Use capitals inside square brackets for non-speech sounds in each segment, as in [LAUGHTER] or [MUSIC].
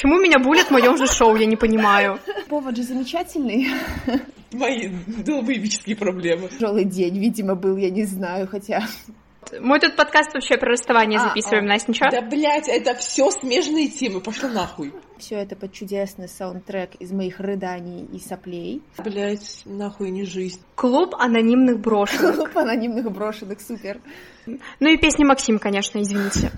Почему меня булят в моем же шоу, я не понимаю. Повод же замечательный. Мои долбоебические проблемы. Тяжелый день, видимо, был, я не знаю, хотя... Мы тут подкаст вообще про расставание А, записываем, а. Настя, ничего? Да, блядь, это все смежные темы, пошла нахуй. Все это под чудесный саундтрек из моих рыданий и соплей. Блядь, нахуй не жизнь. Клуб анонимных брошенных. Клуб анонимных брошенных, супер. Ну и песни Максим, конечно, извините.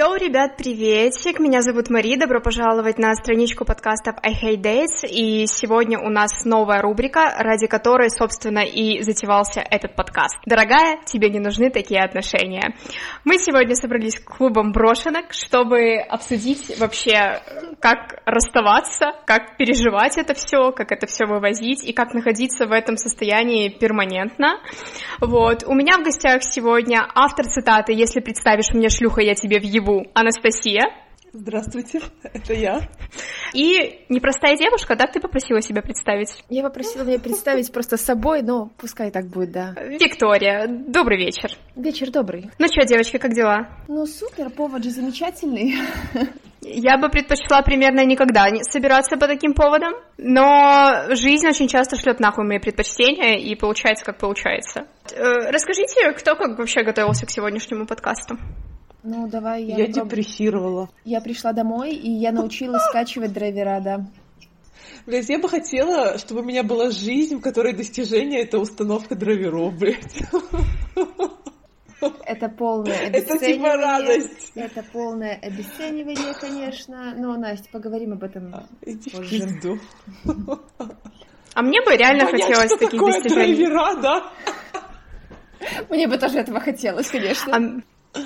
Йоу, ребят, приветик! Меня зовут Мари, добро пожаловать на страничку подкастов I Hate Dates, и сегодня у нас новая рубрика, ради которой, собственно, и затевался этот подкаст. Дорогая, тебе не нужны такие отношения. Мы сегодня собрались клубом брошенок, чтобы обсудить вообще, как расставаться, как переживать это все, как это все вывозить и как находиться в этом состоянии перманентно. Вот. У меня в гостях сегодня автор цитаты «Если представишь мне шлюха, я тебе въебу» Анастасия. Здравствуйте, это я. И непростая девушка, да, ты попросила себя представить? Я попросила меня представить просто собой, но пускай так будет, да. Виктория, добрый вечер. Вечер добрый. Ну что, девочки, как дела? Ну супер, повод же замечательный. Я бы предпочла примерно никогда не собираться по таким поводам, но жизнь очень часто шлет нахуй мои предпочтения, и получается, как получается. Э, Расскажите, кто как вообще готовился к сегодняшнему подкасту? Ну давай я... Я попробую. депрессировала. Я пришла домой, и я научилась скачивать драйвера, да. Блядь, я бы хотела, чтобы у меня была жизнь, в которой достижение — это установка драйверов, блядь. Это полное Это типа обесценивание. радость. Это полное обесценивание, конечно. Но, Настя, поговорим об этом Иди в позже. пизду. А мне бы реально Понять, хотелось что таких такое достижений. драйвера, да? Мне бы тоже этого хотелось, конечно. А,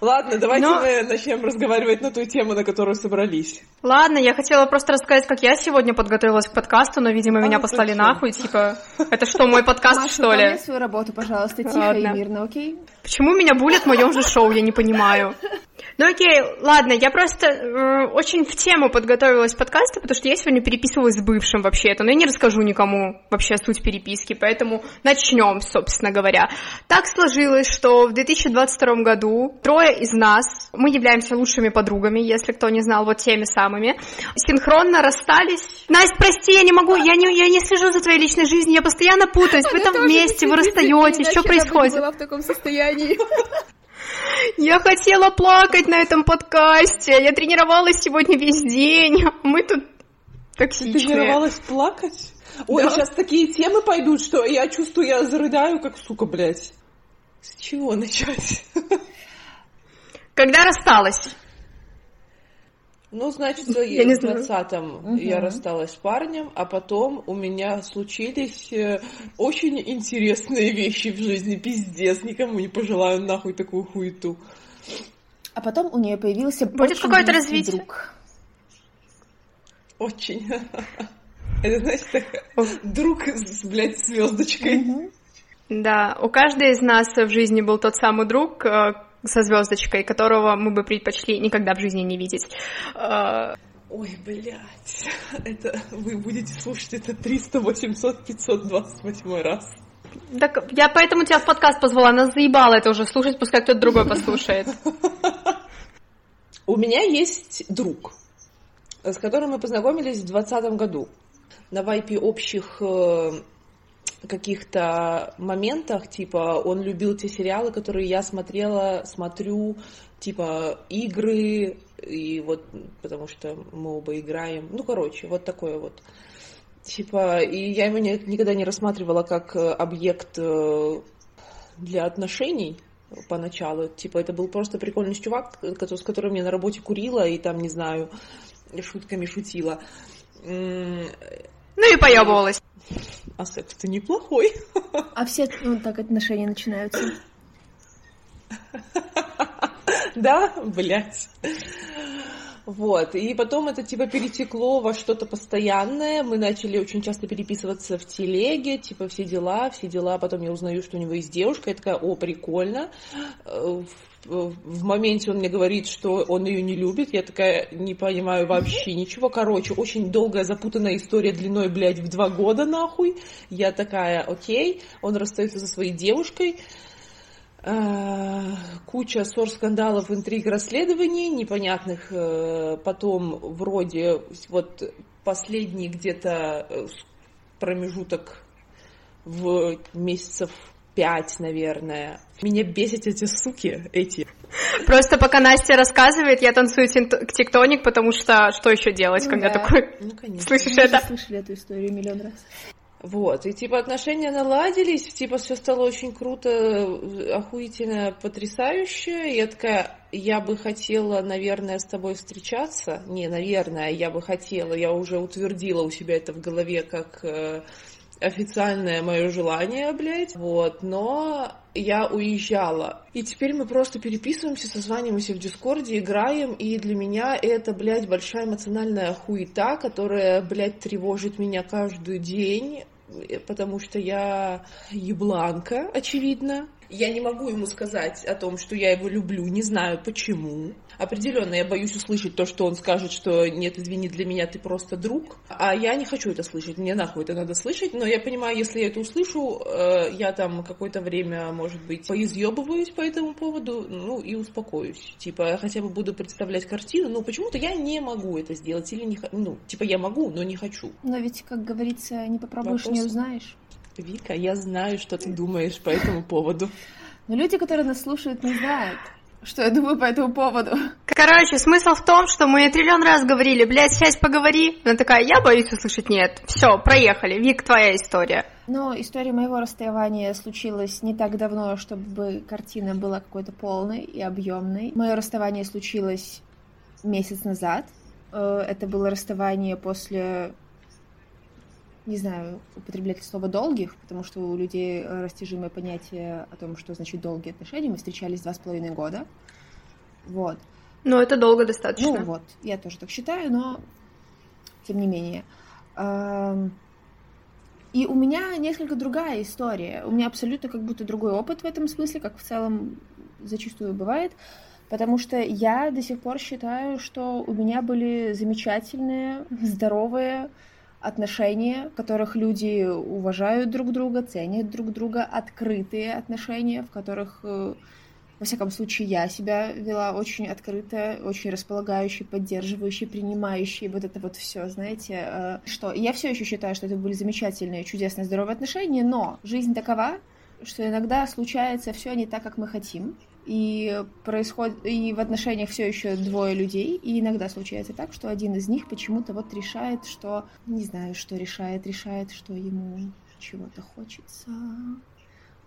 Ладно, давайте Но- мы начнем разговаривать на ту тему, на которую собрались. Ладно, я хотела просто рассказать, как я сегодня подготовилась к подкасту, но, видимо, А, меня послали зачем? нахуй, типа, это что, мой подкаст, Маша, что ли? свою работу, пожалуйста, тихо Ладно. и мирно, окей? Почему меня булят в моем же шоу, я не понимаю. Ну окей, ладно, я просто э, очень в тему подготовилась к подкасту, потому что я сегодня переписывалась с бывшим вообще-то, но я не расскажу никому вообще суть переписки, поэтому начнем, собственно говоря. Так сложилось, что в 2022 году трое из нас, мы являемся лучшими подругами, если кто не знал, вот теми самыми, синхронно расстались. Настя, прости, я не могу, я не, я не слежу за твоей личной жизнью, я постоянно путаюсь, вы [LAUGHS] там вместе, вы расстаетесь, что происходит? была в таком состоянии. Я хотела плакать на этом подкасте. Я тренировалась сегодня весь день. а Мы тут Ты токсичные. тренировалась плакать? Ой, Да. сейчас такие темы пойдут, что я чувствую, я зарыдаю, как сука, блядь. С чего начать? Когда рассталась? Ну, значит, Я в знаю. 20-м я рассталась с парнем, а потом у меня случились э, очень интересные вещи в жизни. Пиздец, никому не пожелаю нахуй такую хуету. А потом у нее появился Будет какое-то развитие? друг. Очень. [LAUGHS] Это, значит, так, друг с, блядь, звездочкой. Да, у каждой из нас в жизни был тот самый друг э, со звездочкой, которого мы бы предпочли никогда в жизни не видеть. Э, Ой, блядь. [LAUGHS] Это вы будете слушать это 300, 800, 528 раз. Так я поэтому тебя в подкаст позвала, нас заебало это уже слушать, пускай кто-то другой послушает. У меня есть друг, с которым мы познакомились в 2020 году. На вайпе общих э, каких-то моментах, типа, он любил те сериалы, которые я смотрела, смотрю, типа, игры, и вот, потому что мы оба играем. Ну, короче, вот такое вот. Типа, и я его не- никогда не рассматривала как э, объект э, для отношений поначалу. Типа, это был просто прикольный чувак, с которым я на работе курила и там, не знаю, шутками шутила. Ну и поебывалась. А секс-то неплохой. А все ну, так отношения начинаются. Да, блядь. Вот, и потом это типа перетекло во что-то постоянное, мы начали очень часто переписываться в телеге, типа все дела, все дела, потом я узнаю, что у него есть девушка, я такая, о, прикольно. Э, В, моменте он мне говорит, что он ее не любит, я такая, не понимаю вообще ничего, короче, очень долгая запутанная история длиной, блядь, в два года, нахуй. Я такая, окей, он расстается со своей девушкой, куча ссор, скандалов, интриг, расследований, непонятных э, потом вроде вот последний где-то э, промежуток в месяцев пять, наверное. Меня бесят эти суки, эти. Просто пока Настя рассказывает, я танцую тиктоник, потому что что еще делать, ну, когда да. такой... Ну, конечно. Слышишь Мы это? слышали эту историю миллион раз. Вот, и типа отношения наладились, типа все стало очень круто, охуительно, потрясающе. Я такая, я бы хотела, наверное, с тобой встречаться. Не, наверное, я бы хотела, я уже утвердила у себя это в голове как э, официальное мое желание, блядь, вот, но я уезжала. И теперь мы просто переписываемся, созваниваемся в Дискорде, играем, и для меня это, блядь, большая эмоциональная хуета, которая, блядь, тревожит меня каждый день, потому что я ебланка, очевидно. Я не могу ему сказать о том, что я его люблю, не знаю почему. Определенно, я боюсь услышать то, что он скажет, что нет, извини, для меня ты просто друг. А я не хочу это слышать, мне нахуй это надо слышать. Но я понимаю, если я это услышу, э, я там какое-то время, может быть, поизъебываюсь по этому поводу, ну и успокоюсь. Типа, я хотя бы буду представлять картину, но почему-то я не могу это сделать. Или не ну, типа, я могу, но не хочу. Но ведь, как говорится, не попробуешь, Вопрос... не узнаешь. Вика, я знаю, что ты думаешь по этому поводу. Но люди, которые нас слушают, не знают, что я думаю по этому поводу. Короче, смысл в том, что мы триллион раз говорили, блядь, сейчас поговори. Она такая, я боюсь услышать нет. Все, проехали. Вик, твоя история. Но история моего расставания случилась не так давно, чтобы картина была какой-то полной и объемной. Мое расставание случилось месяц назад. Э, это было расставание после не знаю, употреблять слово «долгих», потому что у людей растяжимое понятие о том, что значит долгие отношения. Мы встречались два с половиной года. Вот. Ну, это долго достаточно. Ну, вот, я тоже так считаю, но тем не менее. И у меня несколько другая история. У меня абсолютно как будто другой опыт в этом смысле, как в целом зачастую бывает. Потому что я до сих пор считаю, что у меня были замечательные, здоровые, отношения, в которых люди уважают друг друга, ценят друг друга, открытые отношения, в которых, э, во всяком случае, я себя вела очень открыто, очень располагающей, поддерживающей, принимающей, вот это вот все, знаете, э, что я все еще считаю, что это были замечательные, чудесные, здоровые отношения, но жизнь такова, что иногда случается все не так, как мы хотим, и происходит и в отношениях все еще двое людей, и иногда случается так, что один из них почему-то вот решает, что не знаю, что решает, решает, что ему чего-то хочется,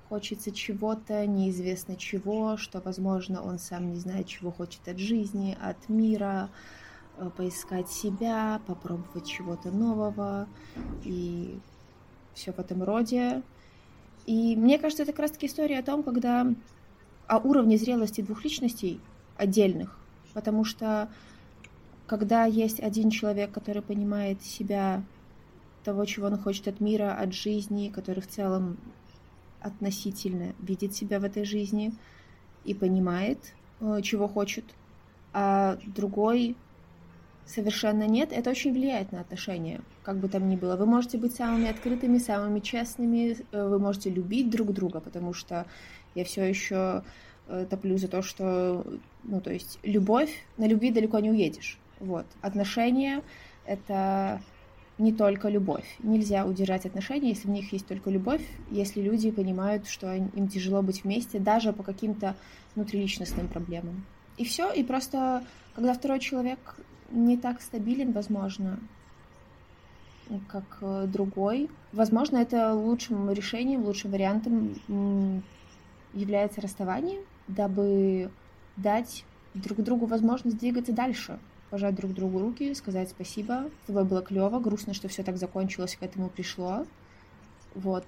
хочется чего-то, неизвестно чего, что, возможно, он сам не знает, чего хочет от жизни, от мира, э, поискать себя, попробовать чего-то нового и все в этом роде. И мне кажется, это как раз-таки история о том, когда о уровне зрелости двух личностей отдельных, потому что когда есть один человек, который понимает себя, того, чего он хочет от мира, от жизни, который в целом относительно видит себя в этой жизни и понимает, э, чего хочет, а другой совершенно нет, это очень влияет на отношения, как бы там ни было. Вы можете быть самыми открытыми, самыми честными, э, вы можете любить друг друга, потому что я все еще э, топлю за то, что, ну, то есть, любовь, на любви далеко не уедешь. Вот. Отношения — это не только любовь. Нельзя удержать отношения, если в них есть только любовь, если люди понимают, что им тяжело быть вместе, даже по каким-то внутриличностным проблемам. И все, и просто, когда второй человек не так стабилен, возможно, как э, другой, возможно, это лучшим решением, лучшим вариантом является расставание, дабы дать друг другу возможность двигаться дальше, пожать друг другу руки, сказать спасибо, с тобой было клево, грустно, что все так закончилось, к этому пришло, вот,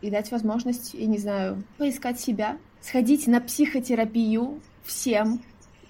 и дать возможность, я не знаю, поискать себя, сходить на психотерапию всем,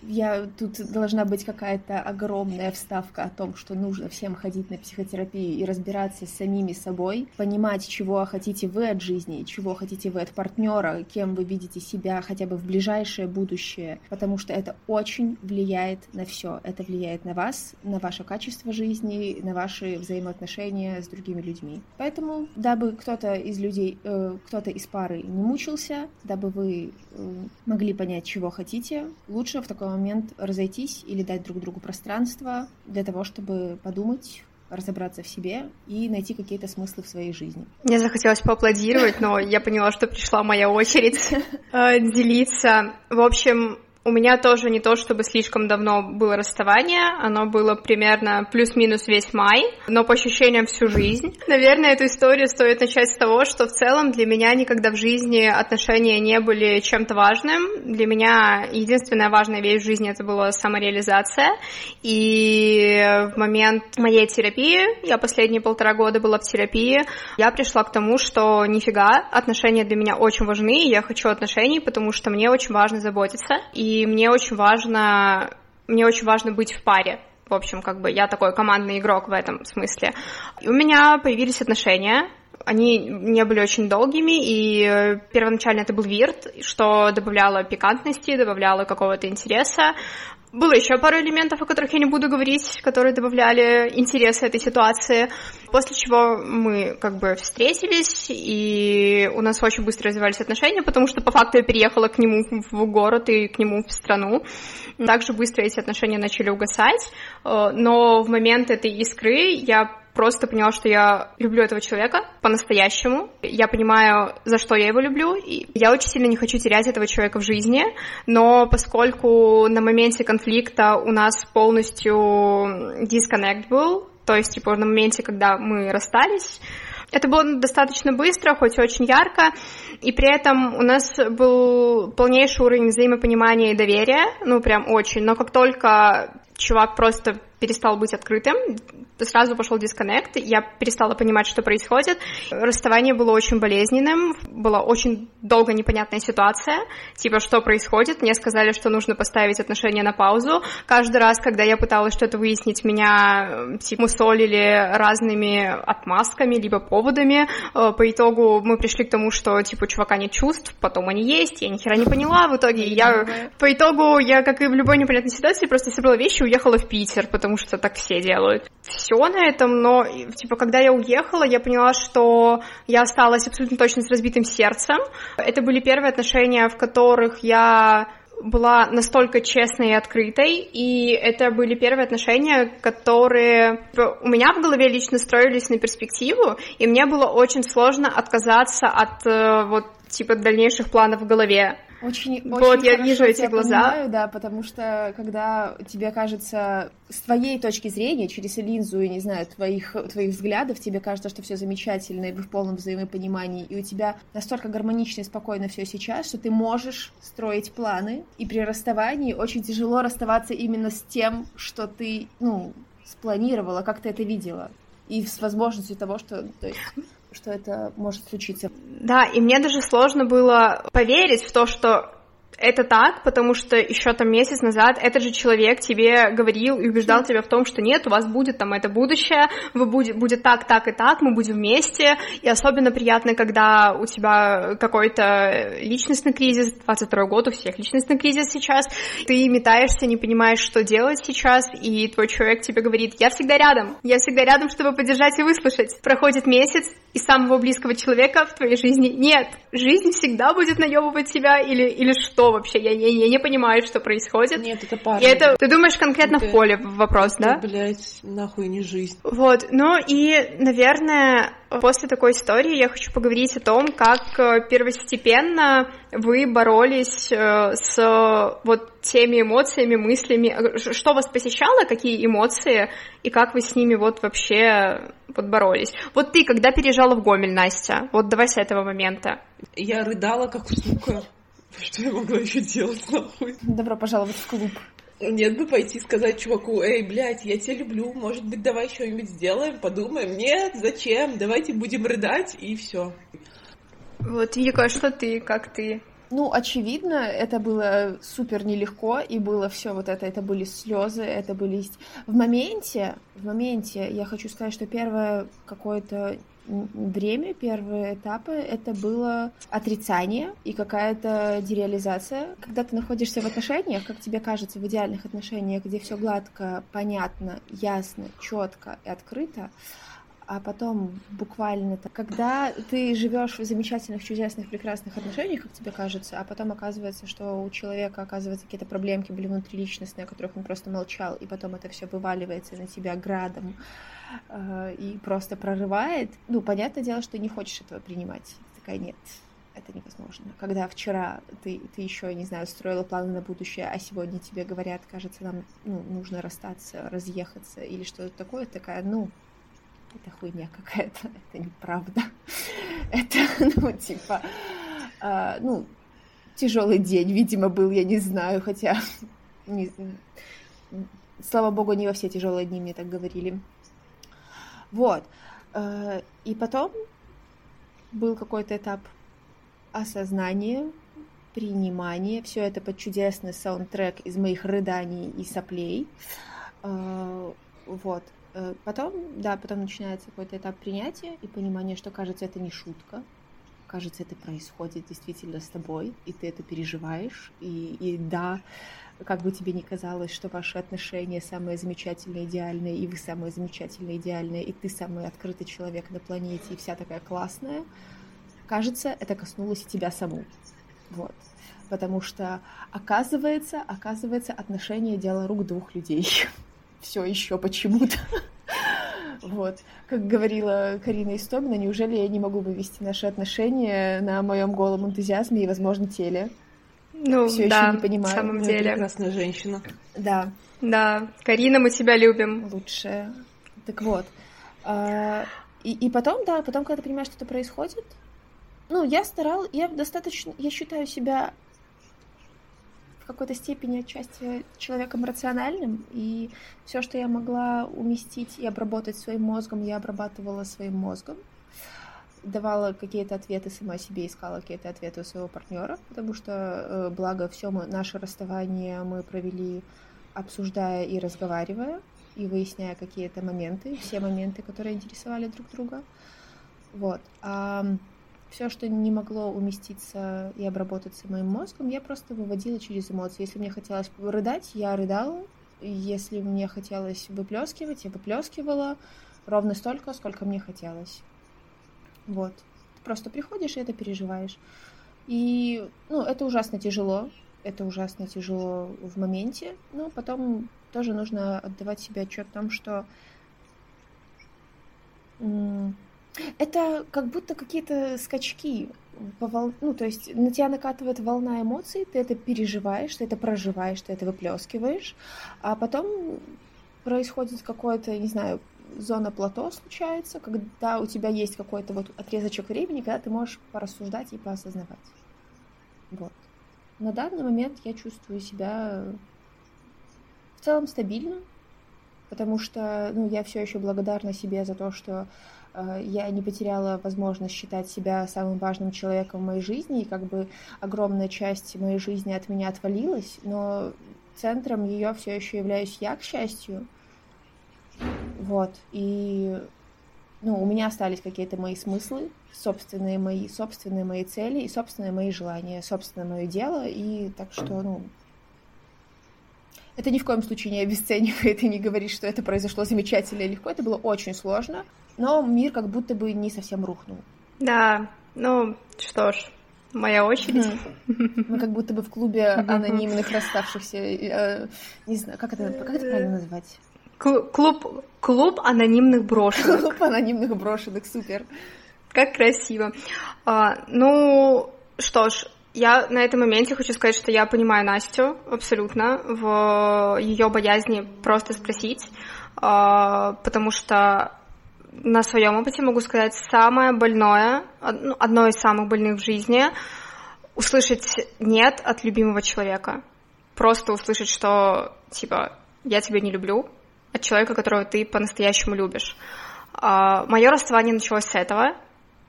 я тут должна быть какая-то огромная вставка о том, что нужно всем ходить на психотерапию и разбираться с самими собой, понимать, чего хотите вы от жизни, чего хотите вы от партнера, кем вы видите себя хотя бы в ближайшее будущее, потому что это очень влияет на все. Это влияет на вас, на ваше качество жизни, на ваши взаимоотношения с другими людьми. Поэтому, дабы кто-то из людей, э, кто-то из пары не мучился, дабы вы э, могли понять, чего хотите, лучше в такой момент разойтись или дать друг другу пространство для того, чтобы подумать, разобраться в себе и найти какие-то смыслы в своей жизни. Мне захотелось поаплодировать, но я поняла, что пришла моя очередь [LAUGHS] э, делиться. В общем, у меня тоже не то, чтобы слишком давно было расставание, оно было примерно плюс-минус весь май, но по ощущениям всю жизнь. Наверное, эту историю стоит начать с того, что в целом для меня никогда в жизни отношения не были чем-то важным. Для меня единственная важная вещь в жизни это была самореализация. И в момент моей терапии, я последние полтора года была в терапии, я пришла к тому, что нифига, отношения для меня очень важны, и я хочу отношений, потому что мне очень важно заботиться. И и мне очень важно, мне очень важно быть в паре. В общем, как бы я такой командный игрок в этом смысле. И у меня появились отношения, они не были очень долгими, и первоначально это был вирт, что добавляло пикантности, добавляло какого-то интереса. Было еще пару элементов, о которых я не буду говорить, которые добавляли интереса этой ситуации. После чего мы как бы встретились, и у нас очень быстро развивались отношения, потому что по факту я переехала к нему в город и к нему в страну. Также быстро эти отношения начали угасать, э, но в момент этой искры я просто поняла, что я люблю этого человека по-настоящему. Я понимаю, за что я его люблю. И я очень сильно не хочу терять этого человека в жизни, но поскольку на моменте конфликта у нас полностью дисконнект был, то есть, типа, на моменте, когда мы расстались, это было достаточно быстро, хоть и очень ярко, и при этом у нас был полнейший уровень взаимопонимания и доверия, ну, прям очень, но как только чувак просто перестал быть открытым, сразу пошел дисконнект, я перестала понимать, что происходит. Расставание было очень болезненным, была очень долго непонятная ситуация, типа, что происходит. Мне сказали, что нужно поставить отношения на паузу. Каждый раз, когда я пыталась что-то выяснить, меня типа, мусолили разными отмазками, либо поводами. Э, по итогу мы пришли к тому, что, типа, чувака нет чувств, потом они есть, я ни хера не поняла. В итоге я... По итогу я, как и в любой непонятной ситуации, просто собрала вещи и уехала в Питер, потому что так все делают все на этом, но, типа, когда я уехала, я поняла, что я осталась абсолютно точно с разбитым сердцем. Это были первые отношения, в которых я была настолько честной и открытой, и это были первые отношения, которые типа, у меня в голове лично строились на перспективу, и мне было очень сложно отказаться от э, вот типа дальнейших планов в голове. Очень, вот, очень я вижу эти глаза. Понимаю, да, потому что когда тебе кажется, с твоей точки зрения, через линзу, я не знаю, твоих, твоих взглядов, тебе кажется, что все замечательно, и вы в полном взаимопонимании, и у тебя настолько гармонично и спокойно все сейчас, что ты можешь строить планы, и при расставании очень тяжело расставаться именно с тем, что ты, ну, спланировала, как ты это видела и с возможностью того, что то есть, что это может случиться. Да, и мне даже сложно было поверить в то, что это так, потому что еще там месяц назад этот же человек тебе говорил и убеждал тебя в том, что нет, у вас будет там это будущее, вы будет, будет так, так и так, мы будем вместе, и особенно приятно, когда у тебя какой-то личностный кризис, 22 год, у всех личностный кризис сейчас, ты метаешься, не понимаешь, что делать сейчас, и твой человек тебе говорит, я всегда рядом, я всегда рядом, чтобы поддержать и выслушать. Проходит месяц, и самого близкого человека в твоей жизни нет. Жизнь всегда будет наебывать тебя или, или что? Вообще? Я, я, я не понимаю, что происходит. Нет, это парень. И это, ты думаешь конкретно это, в поле вопрос, это, да? блядь, нахуй не жизнь. Вот, ну и, наверное, после такой истории я хочу поговорить о том, как э, первостепенно вы боролись э, с вот теми эмоциями, мыслями, э, что вас посещало, какие эмоции, и как вы с ними вот вообще вот боролись. Вот ты, когда переезжала в Гомель, Настя, вот давай с этого момента. Я рыдала, как сука. Что я могла еще делать, нахуй? Добро пожаловать в клуб. Нет бы пойти сказать чуваку, эй, блядь, я тебя люблю, может быть, давай что-нибудь сделаем, подумаем. Нет, зачем? Давайте будем рыдать, и все. Вот, Вика, а что ты, как ты? Ну, очевидно, это было супер нелегко, и было все вот это, это были слезы, это были... В моменте, в моменте я хочу сказать, что первое какое-то время, первые этапы, это было отрицание и какая-то дереализация. Когда ты находишься в отношениях, как тебе кажется, в идеальных отношениях, где все гладко, понятно, ясно, четко и открыто, а потом буквально, когда ты живешь в замечательных, чудесных, прекрасных отношениях, как тебе кажется, а потом оказывается, что у человека оказываются какие-то проблемки были внутриличностные, о которых он просто молчал, и потом это все вываливается на тебя градом э, и просто прорывает. Ну, понятное дело, что ты не хочешь этого принимать. Такая, нет, это невозможно. Когда вчера ты, ты еще, не знаю, строила планы на будущее, а сегодня тебе говорят, кажется, нам ну, нужно расстаться, разъехаться или что-то такое, такая, ну, это хуйня какая-то, [LAUGHS] это неправда. [LAUGHS] Это, ну, типа, э, ну, тяжелый день, видимо, был, я не знаю, хотя, [LAUGHS] не, слава богу, не во все тяжелые дни мне так говорили. Вот. Э, и потом был какой-то этап осознания, принимания. Все это под чудесный саундтрек из моих рыданий и соплей. Э, вот. Э, потом, да, потом начинается какой-то этап принятия и понимания, что, кажется, это не шутка, кажется, это происходит действительно с тобой, и ты это переживаешь, и, и да, как бы тебе ни казалось, что ваши отношения самые замечательные, идеальные, и вы самые замечательные, идеальные, и ты самый открытый человек на планете, и вся такая классная, кажется, это коснулось и тебя саму. Вот. Потому что, оказывается, оказывается, отношения — дело рук двух людей. Все еще почему-то. [LAUGHS] Вот. Как говорила Карина Истомина, неужели я не могу вывести наши отношения на моем голом энтузиазме и, возможно, теле? Ну, Все да, еще не понимаю. в самом деле. Прекрасная женщина. Да. Да, Карина, мы тебя любим. Лучшая. Так вот. А, и, и потом, да, потом, когда ты понимаешь, что это происходит, ну, я старал, я достаточно, я считаю себя в какой-то степени отчасти человеком рациональным, и все, что я могла уместить и обработать своим мозгом, я обрабатывала своим мозгом давала какие-то ответы сама себе, искала какие-то ответы у своего партнера, потому что, э, благо, все мы, наше расставание мы провели обсуждая и разговаривая, и выясняя какие-то моменты, все моменты, которые интересовали друг друга. Вот. А все, что не могло уместиться и обработаться моим мозгом, я просто выводила через эмоции. Если мне хотелось рыдать, я рыдала. Если мне хотелось выплескивать, я выплескивала ровно столько, сколько мне хотелось. Вот. Ты просто приходишь и это переживаешь. И, ну, это ужасно тяжело. Это ужасно тяжело в моменте. Но потом тоже нужно отдавать себе отчет о том, что это как будто какие-то скачки по вол... ну, то есть на тебя накатывает волна эмоций, ты это переживаешь, ты это проживаешь, ты это выплескиваешь, а потом происходит какое-то, не знаю, зона плато случается, когда у тебя есть какой-то вот отрезочек времени, когда ты можешь порассуждать и поосознавать. Вот. На данный момент я чувствую себя в целом стабильно, потому что ну, я все еще благодарна себе за то, что я не потеряла возможность считать себя самым важным человеком в моей жизни, и как бы огромная часть моей жизни от меня отвалилась, но центром ее все еще являюсь я, к счастью. Вот, и ну, у меня остались какие-то мои смыслы, собственные мои, собственные мои цели и собственные мои желания, собственное мое дело, и так что, ну, это ни в коем случае не обесценивает и не говорит, что это произошло замечательно и легко. Это было очень сложно, но мир как будто бы не совсем рухнул. Да, ну что ж, моя очередь. Мы как будто бы в клубе анонимных расставшихся, э, не знаю, как это, как это правильно назвать? Клуб, клуб анонимных брошенок. [LAUGHS] Клуб анонимных брошенок, супер. Как красиво. А, ну, что ж, я на этом моменте хочу сказать, что я понимаю Настю абсолютно в ее боязни просто спросить, а, потому что на своем опыте могу сказать самое больное, ну, одно из самых больных в жизни, услышать нет от любимого человека. Просто услышать, что типа я тебя не люблю, от человека, которого ты по-настоящему любишь. А, Мое расставание началось с этого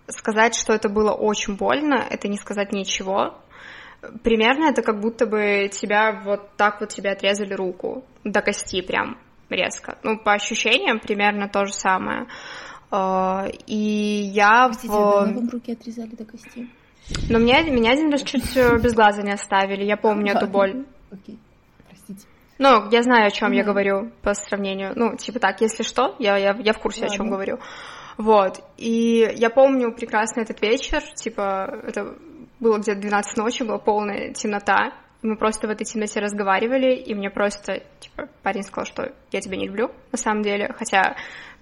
сказать, что это было очень больно, это не сказать ничего. примерно это как будто бы тебя вот так вот тебе отрезали руку до кости прям резко. Ну, по ощущениям примерно то же самое. А, и я Простите, в... вам руки отрезали до кости? Но меня, меня один раз чуть без глаза не оставили, я помню эту боль. Окей, простите. Ну, я знаю, о чем я говорю по сравнению. Ну, типа так, если что, я, я, я в курсе, Ладно. о чем говорю. Вот. И я помню прекрасно этот вечер, типа, это было где-то 12 ночи, была полная темнота. Мы просто в этой темноте разговаривали, и мне просто, типа, парень сказал, что я тебя не люблю, на самом деле, хотя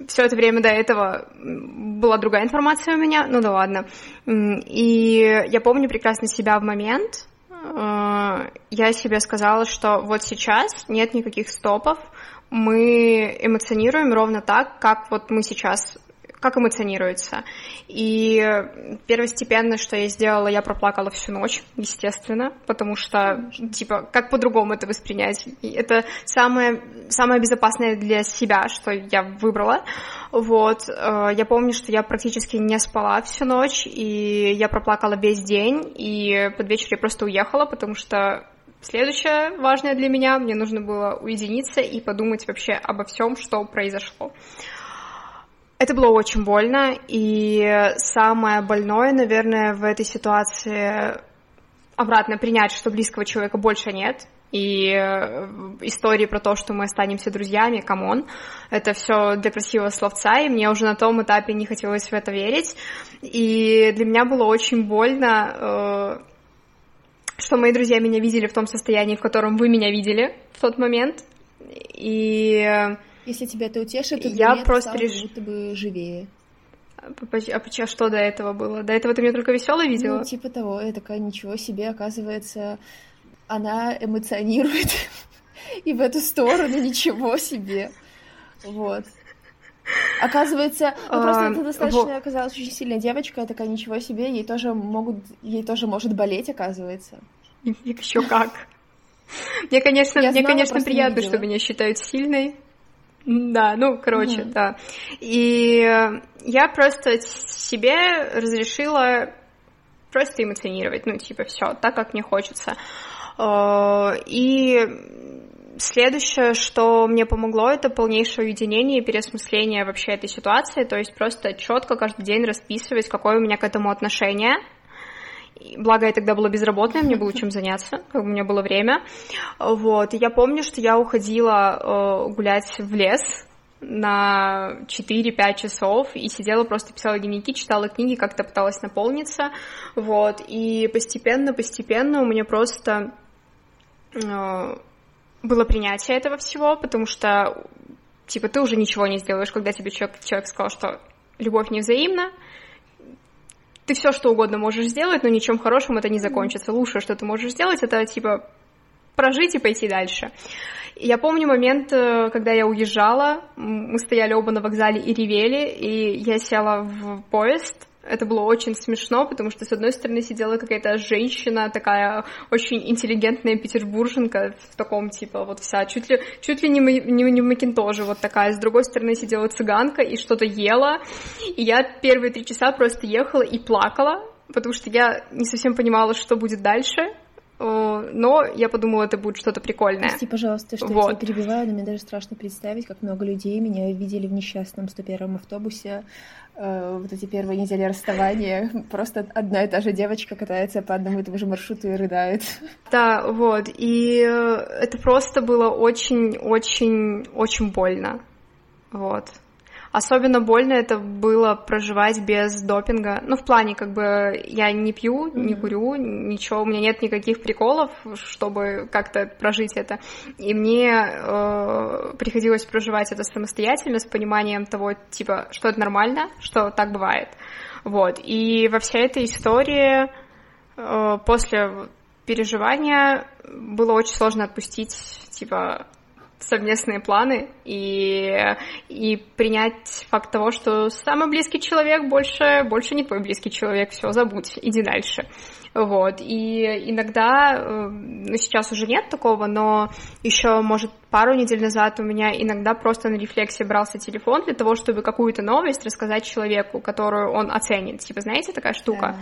все это время до этого была другая информация у меня, ну да ладно. И я помню прекрасно себя в момент, э, я себе сказала, что вот сейчас нет никаких стопов, мы эмоционируем ровно так, как вот мы сейчас как эмоционируется. И первостепенно, что я сделала, я проплакала всю ночь, естественно, потому что, типа, как по-другому это воспринять? Это самое, самое безопасное для себя, что я выбрала. Вот. Э, я помню, что я практически не спала всю ночь, и я проплакала весь день, и под вечер я просто уехала, потому что Следующее важное для меня, мне нужно было уединиться и подумать вообще обо всем, что произошло. Это было очень больно, и самое больное, наверное, в этой ситуации обратно принять, что близкого человека больше нет, и э, истории про то, что мы останемся друзьями, come on, это все для красивого словца, и мне уже на том этапе не хотелось в это верить, и для меня было очень больно, э, что мои друзья меня видели в том состоянии, в котором вы меня видели в тот момент, и если тебя это утешит, то я просто реш... будто бы живее. А, а что до этого было? До этого ты меня только веселый видела? Ну, типа того, я такая, ничего себе, оказывается, она эмоционирует [LAUGHS] и в эту сторону ничего себе. Вот. Оказывается, ну просто это достаточно оказалась очень сильная девочка, я такая, ничего себе, ей тоже могут, ей тоже может болеть, оказывается. Еще как. Мне, конечно, я мне, знала, конечно, приятно, что меня считают сильной, да, ну, короче, mm да. И я просто себе разрешила просто эмоционировать, ну, типа, все, так, как мне хочется. Э, и следующее, что мне помогло, это полнейшее уединение и переосмысление вообще этой ситуации, то есть просто четко каждый день расписывать, какое у меня к этому отношение, Благо, я тогда была безработная, мне было чем заняться, как у меня было время. Вот. И я помню, что я уходила э, гулять в лес на 4-5 часов и сидела, просто писала дневники, читала книги, как-то пыталась наполниться. Вот. И постепенно-постепенно у меня просто э, было принятие этого всего, потому что, типа, ты уже ничего не сделаешь, когда тебе человек, человек сказал, что любовь невзаимна, ты все что угодно можешь сделать, но ничем хорошим это не закончится. Лучшее, что ты можешь сделать, это типа прожить и пойти дальше. Я помню момент, э, когда я уезжала, мы стояли оба на вокзале и ревели, и я села в поезд, это было очень смешно, потому что с одной стороны сидела какая-то женщина, такая очень интеллигентная петербурженка, в таком типа вот вся, чуть ли, чуть ли не, не, не в Макинтоже вот такая, с другой стороны сидела цыганка и что-то ела, и я первые три часа просто ехала и плакала, потому что я не совсем понимала, что будет дальше, но я подумала, это будет что-то прикольное. Прости, пожалуйста, что вот. я тебя перебиваю, но мне даже страшно представить, как много людей меня видели в несчастном 101-м автобусе, э, вот эти первые недели расставания, [LAUGHS] просто одна и та же девочка катается по одному и тому же маршруту и рыдает. Да, вот, и э, это просто было очень-очень-очень больно, вот. Особенно больно это было проживать без допинга. Ну, в плане, как бы, я не пью, не курю, ничего, у меня нет никаких приколов, чтобы как-то прожить это. И мне э, приходилось проживать это самостоятельно, с пониманием того, типа, что это нормально, что так бывает. Вот. И во всей этой истории э, после переживания было очень сложно отпустить, типа, совместные планы и, и принять факт того, что самый близкий человек больше, больше не твой близкий человек, все, забудь, иди дальше. Вот, и иногда, э, ну, сейчас уже нет такого, но еще, может, пару недель назад у меня иногда просто на рефлексе брался телефон для того, чтобы какую-то новость рассказать человеку, которую он оценит. Типа, знаете, такая штука?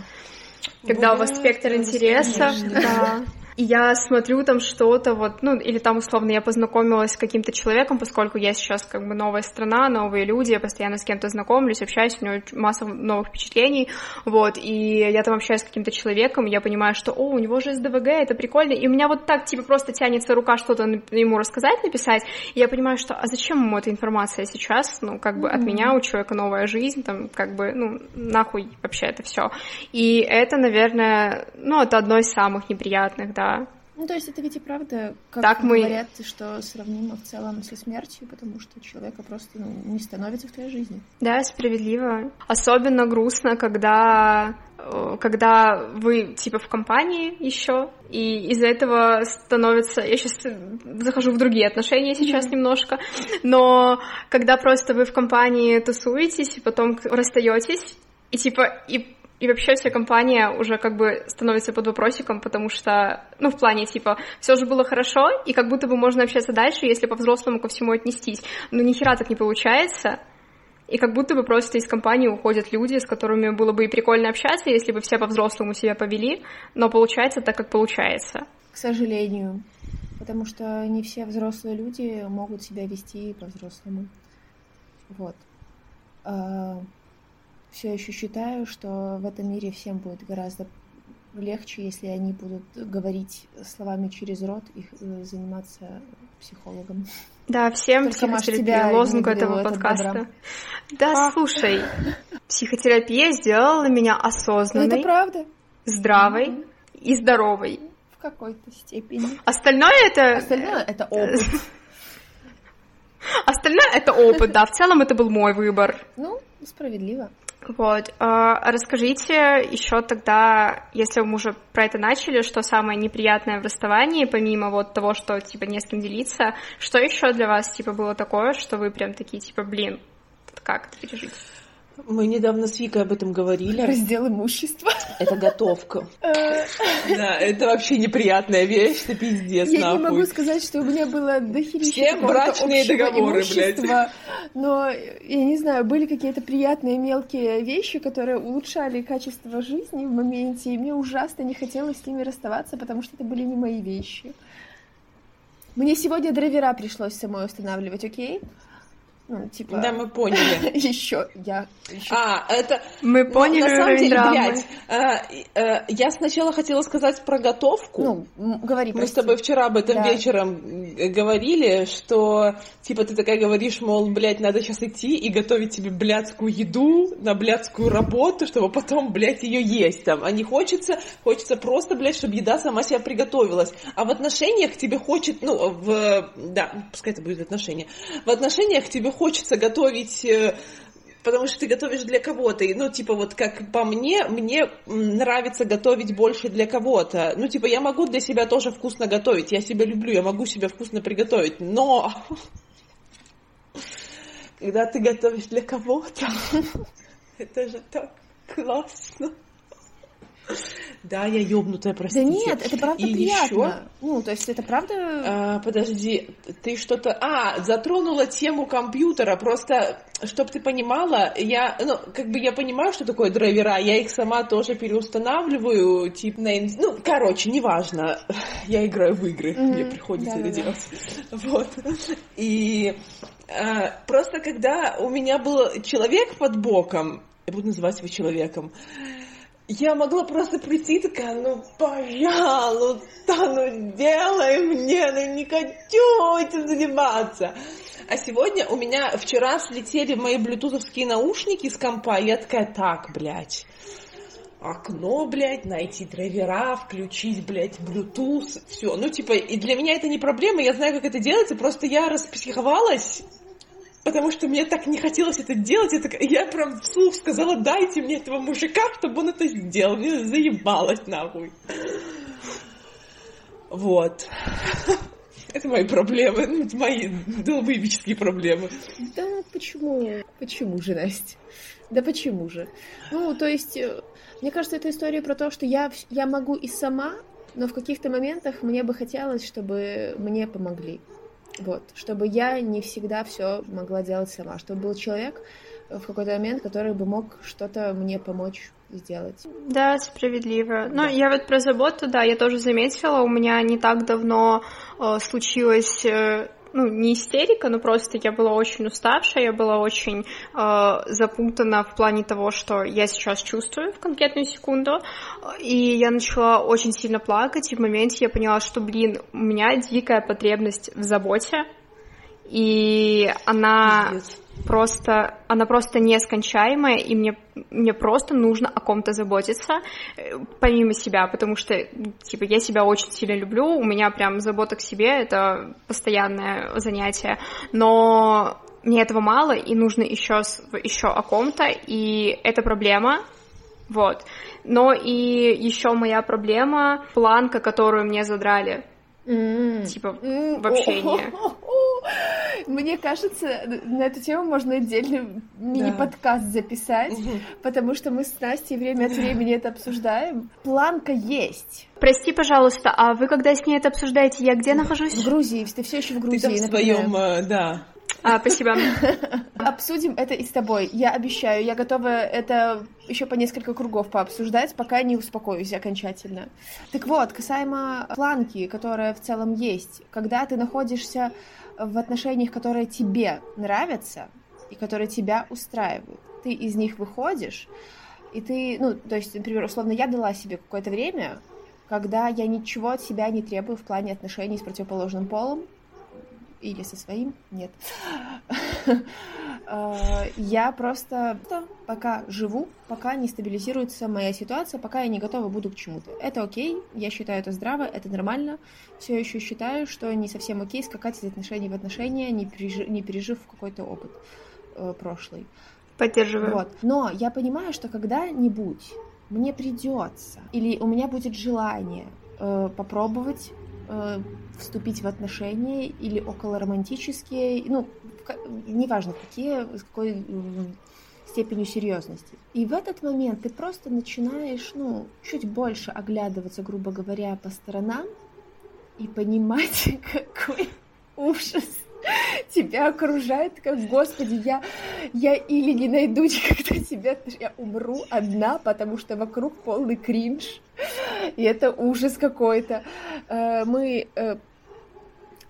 когда у вас спектр интересов, да. [LAUGHS] И я смотрю там что-то вот, ну, или там, условно, я познакомилась с каким-то человеком, поскольку я сейчас как бы новая страна, новые люди, я постоянно с кем-то знакомлюсь, общаюсь, у него масса новых впечатлений, вот, и я там общаюсь с каким-то человеком, я понимаю, что, о, у него же СДВГ, это прикольно, и у меня вот так, типа, просто тянется рука что-то ему рассказать, написать, и я понимаю, что, а зачем ему эта информация сейчас, ну, как бы mm-hmm. от меня, у человека новая жизнь, там, как бы, ну, нахуй вообще это все. И это, наверное, ну, это одно из самых неприятных, да, да. Ну, то есть это ведь и правда, как так мы... говорят, что сравнимо в целом со смертью, потому что человека просто ну, не становится в твоей жизни. Да, справедливо. Особенно грустно, когда э, когда вы типа в компании еще, и из-за этого становится... Я сейчас захожу в другие отношения сейчас mm-hmm. немножко, но когда просто вы в компании тусуетесь, и потом расстаетесь, и типа и и вообще вся компания уже как бы становится под вопросиком, потому что, ну, в плане, типа, все же было хорошо, и как будто бы можно общаться дальше, если по-взрослому ко всему отнестись. Но ни хера так не получается, и как будто бы просто из компании уходят люди, с которыми было бы и прикольно общаться, если бы все по-взрослому себя повели, но получается так, как получается. К сожалению. Потому что не все взрослые люди могут себя вести по-взрослому. Вот. Все еще считаю, что в этом мире всем будет гораздо легче, если они будут говорить словами через рот и э, заниматься психологом. Да, всем Только психотерапия, лозунг этого подкаста. Да, а. слушай, психотерапия сделала меня осознанной. это правда. Здравой mm-hmm. и здоровой. В какой-то степени. Остальное это... Остальное это опыт. Остальное это опыт, да. В целом это был мой выбор. Ну, справедливо. Вот. А расскажите еще тогда, если мы уже про это начали, что самое неприятное в расставании, помимо вот того, что типа не с кем делиться, что еще для вас типа было такое, что вы прям такие типа, блин, как это пережить? Мы недавно с Викой об этом говорили. Раздел имущества. Это готовка. Э. Да, это вообще неприятная вещь, это пиздец, Я не могу сказать, что у меня было дохерища Все брачные договоры, блядь. Но, я не знаю, были какие-то приятные мелкие вещи, которые улучшали качество жизни в моменте, и мне ужасно не хотелось с ними расставаться, потому что это были не мои вещи. Мне сегодня драйвера пришлось самой устанавливать, окей? Okay? Ну, типа... Да, мы поняли. [LAUGHS] Еще я. А, это. Мы поняли. Ну, на самом деле, драмы. блядь, э, э, я сначала хотела сказать про готовку. Ну, говори. Мы прости. с тобой вчера об этом да. вечером говорили, что типа ты такая говоришь, мол, блядь, надо сейчас идти и готовить тебе блядскую еду на блядскую работу, чтобы потом, блядь, ее есть там. А не хочется, хочется просто, блядь, чтобы еда сама себя приготовилась. А в отношениях тебе хочет, ну, в, да, пускай это будет отношения. В отношениях тебе хочется готовить э, потому что ты готовишь для кого-то. Ну, типа, вот как по мне, мне нравится готовить больше для кого-то. Ну, типа, я могу для себя тоже вкусно готовить. Я себя люблю, я могу себя вкусно приготовить. Но [LAUGHS] когда ты готовишь для кого-то, [LAUGHS] это же так классно. Да, я ёбнутая, простите. Да нет, это правда и приятно. Еще... Ну, то есть это правда... А, подожди, ты что-то... А, затронула тему компьютера, просто, чтобы ты понимала, я, ну, как бы я понимаю, что такое драйвера, я их сама тоже переустанавливаю, типа, на... Ну, короче, неважно, я играю в игры, mm-hmm. мне приходится да, это да. делать. Вот. И а, просто когда у меня был человек под боком, я буду называть его человеком, я могла просто прийти такая, ну, пожалуйста, ну, делай мне, ну, не хочу этим заниматься. А сегодня у меня вчера слетели мои блютузовские наушники с компа, и я такая, так, блядь, окно, блядь, найти драйвера, включить, блядь, Bluetooth, все. Ну, типа, и для меня это не проблема, я знаю, как это делается, просто я распсиховалась, потому что мне так не хотелось это делать. Я, так, я прям вслух сказала, дайте мне этого мужика, чтобы он это сделал. Мне заебалось нахуй. Вот. Это мои проблемы, ну, мои долбоебические проблемы. Да почему? Почему же, Настя? Да почему же? Ну, то есть, э, мне кажется, это история про то, что я, я могу и сама, но в каких-то моментах мне бы хотелось, чтобы мне помогли. Вот, чтобы я не всегда все могла делать сама, чтобы был человек в какой-то момент, который бы мог что-то мне помочь сделать. Да, справедливо. Но да. я вот про заботу, да, я тоже заметила, у меня не так давно э, случилось э, ну, не истерика, но просто я была очень уставшая, я была очень э, запутана в плане того, что я сейчас чувствую в конкретную секунду, и я начала очень сильно плакать, и в моменте я поняла, что, блин, у меня дикая потребность в заботе, и она Пиздец. Просто, она просто нескончаемая, и мне, мне просто нужно о ком-то заботиться, э, помимо себя, потому что, типа, я себя очень сильно люблю, у меня прям забота к себе — это постоянное занятие, но мне этого мало, и нужно еще, еще о ком-то, и это проблема, вот. Но и еще моя проблема — планка, которую мне задрали, Mm. Типа mm. в общении. Мне кажется, на эту тему можно отдельный мини-подкаст записать, потому что мы с Настей время от времени это обсуждаем. Планка есть. Прости, пожалуйста, а вы когда с ней это обсуждаете, я где нахожусь? В Грузии, ты все еще в Грузии. Ты там в своем, э, да, а, спасибо. [LAUGHS] Обсудим это и с тобой. Я обещаю, я готова это еще по несколько кругов пообсуждать, пока не успокоюсь окончательно. Так вот, касаемо планки, которая в целом есть, когда ты находишься в отношениях, которые тебе нравятся и которые тебя устраивают, ты из них выходишь, и ты, ну, то есть, например, условно, я дала себе какое-то время, когда я ничего от себя не требую в плане отношений с противоположным полом, или со своим, нет. А, [LAUGHS] я просто пока живу, пока не стабилизируется моя ситуация, пока я не готова буду к чему-то. Это окей, я считаю это здраво, это нормально. Все еще считаю, что не совсем окей скакать из отношений в отношения, не, пережив, не пережив какой-то опыт э, прошлый. Поддерживаю. Вот. Но я понимаю, что когда-нибудь мне придется, или у меня будет желание э, попробовать э, вступить в отношения или около романтические, ну, неважно какие, с какой степенью серьезности. И в этот момент ты просто начинаешь, ну, чуть больше оглядываться, грубо говоря, по сторонам и понимать, [LAUGHS] какой ужас тебя окружает, как, господи, я, я или не найду [LAUGHS] никогда тебя, я умру одна, потому что вокруг полный кринж, и это ужас какой-то. Э, мы э,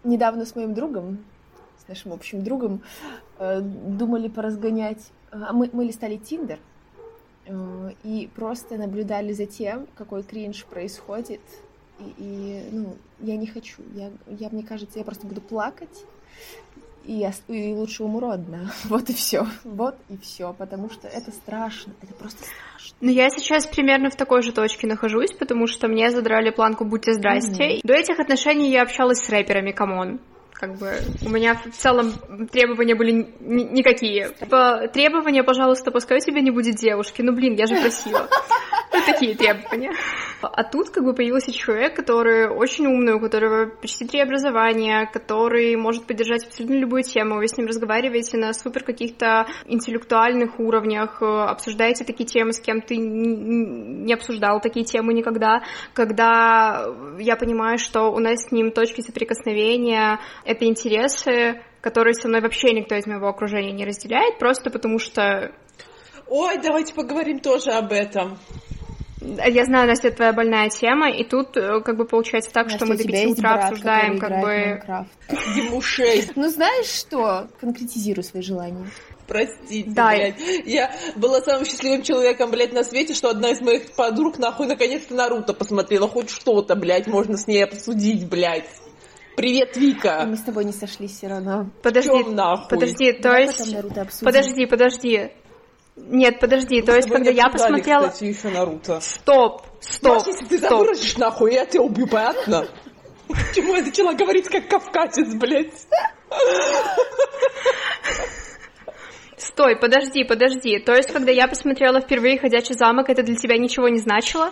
недавно с моим другом, с нашим общим другом, э, думали поразгонять, а мы, мы листали Тиндер, и просто наблюдали за тем, какой кринж происходит, и, и ну, я не хочу. Я, я, мне кажется, я просто буду плакать и, я, и лучше умру одна. [LAUGHS] Вот и все. Вот и все. Потому что это страшно. Это просто страшно. Но я сейчас примерно в такой же точке нахожусь, потому что мне задрали планку «Будьте здрасте». Mm-hmm. До этих отношений я общалась с рэперами, come on как бы у меня в целом требования были ни- никакие. Типа, требования, пожалуйста, пускай у тебя не будет девушки. Ну, блин, я же просила. [LAUGHS] Вот такие требования. А тут как бы появился человек, который очень умный, у которого почти три образования, который может поддержать абсолютно любую тему. Вы с ним разговариваете на супер каких-то интеллектуальных уровнях, обсуждаете такие темы, с кем ты не обсуждал такие темы никогда. Когда я понимаю, что у нас с ним точки соприкосновения, это интересы, которые со мной вообще никто из моего окружения не разделяет, просто потому что... Ой, давайте поговорим тоже об этом. Я знаю, Настя, это твоя больная тема, и тут э, как бы получается так, Настя, что мы до пяти утра брат, обсуждаем как бы... Ему шесть. Ну знаешь что? Конкретизируй свои желания. Простите, да. блядь. Я была самым счастливым человеком, блядь, на свете, что одна из моих подруг, нахуй, наконец-то Наруто посмотрела. Хоть что-то, блядь, можно с ней обсудить, блядь. Привет, Вика. И мы с тобой не сошлись все равно. Подожди, нахуй? подожди, то есть... Подожди, подожди. Нет, подожди, мы то есть, когда я посмотрела... Кстати, еще Наруто. Стоп, стоп, Маш, если ты забросишь нахуй, я тебя убью, понятно? Почему я начала говорить как кавказец, блядь? Стой, подожди, подожди. То есть, когда я посмотрела впервые «Ходячий замок», это для тебя ничего не значило?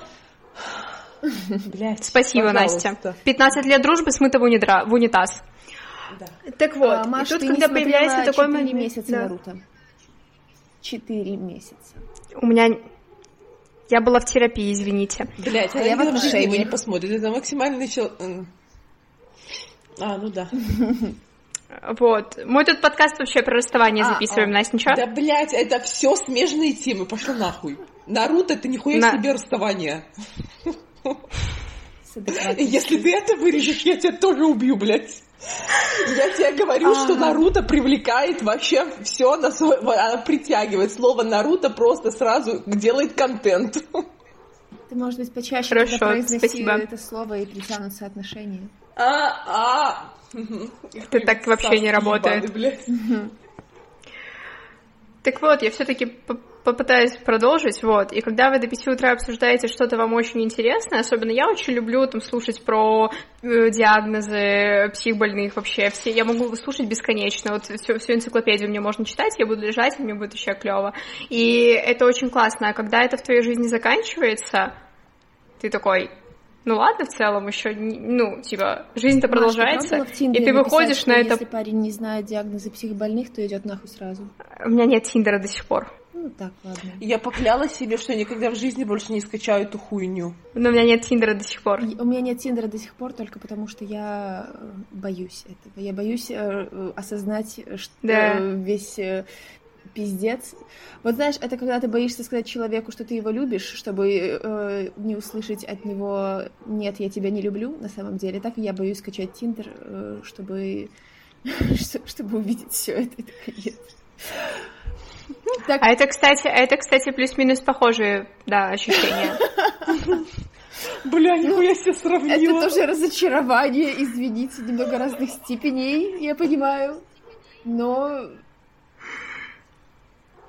Блять, Спасибо, пожалуйста. Настя. 15 лет дружбы смыто в, унитра... в унитаз. Да. Так вот, а, Маш, и тут, когда появляется такой момент... месяца да. Наруто. Четыре месяца. У меня... Я была в терапии, извините. Блять, а, я в жизни его не посмотрит. Это максимальный чел... А, ну да. [LAUGHS] Вот. Мы тут подкаст вообще про расставание а, записываем, а, Настя, ничего? Да, блядь, это все смежные темы, пошла нахуй. Наруто это нихуя На... себе расставание. Если ты это вырежешь, я тебя тоже убью, блядь. Я тебе говорю, что Наруто привлекает вообще все на свой... Она притягивает. Слово Наруто просто сразу делает контент. Ты, может быть, почаще Хорошо, произнеси спасибо. это слово и притянутся отношения. А, а. Это так вообще не работает. Так вот, я все-таки попытаюсь продолжить, вот, и когда вы до 5 утра обсуждаете что-то вам очень интересное, особенно я очень люблю там слушать про э, диагнозы психбольных вообще, все, я могу слушать бесконечно, вот всю, всю энциклопедию мне можно читать, я буду лежать, и мне будет еще клево, и это очень классно, а когда это в твоей жизни заканчивается, ты такой, ну ладно, в целом еще, ну, типа, жизнь-то продолжается, и ты выходишь на это... Если парень не знает диагнозы психбольных, то идет нахуй сразу. У меня нет Тиндера до сих пор. Ну так, ладно. Я поклялась себе, что я никогда в жизни больше не скачаю эту хуйню. Но у меня нет Тиндера до сих пор. У меня нет Тиндера до сих пор только потому, что я э, боюсь этого. Я боюсь э, осознать что да. весь э, пиздец. Вот знаешь, это когда ты боишься сказать человеку, что ты его любишь, чтобы э, не услышать от него «нет, я тебя не люблю» на самом деле. Так я боюсь скачать Тиндер, э, чтобы, [LAUGHS] чтобы увидеть все это. [LAUGHS] Так... А это, кстати, а это, кстати, плюс-минус похожие, да, ощущения. [LAUGHS] Бля, нихуя себе сравнила. Это тоже разочарование, извините, немного разных степеней, я понимаю. Но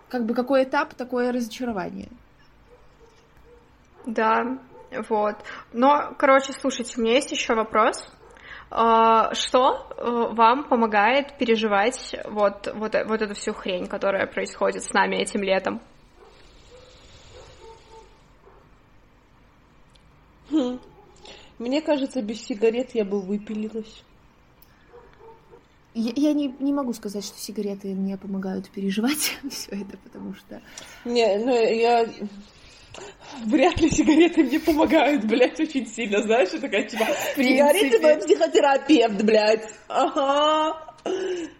как бы какой этап, такое разочарование. Да, вот. Но, короче, слушайте, у меня есть еще вопрос. А, что э, вам помогает переживать вот, вот, вот эту всю хрень, которая происходит с нами этим летом? Хм. Мне кажется, без сигарет я бы выпилилась. Я, я не, не могу сказать, что сигареты мне помогают переживать [LAUGHS] все это, потому что... Не, ну я... Вряд ли сигареты мне помогают, блядь, очень сильно, знаешь, я такая, типа, сигареты мой психотерапевт, блядь, ага.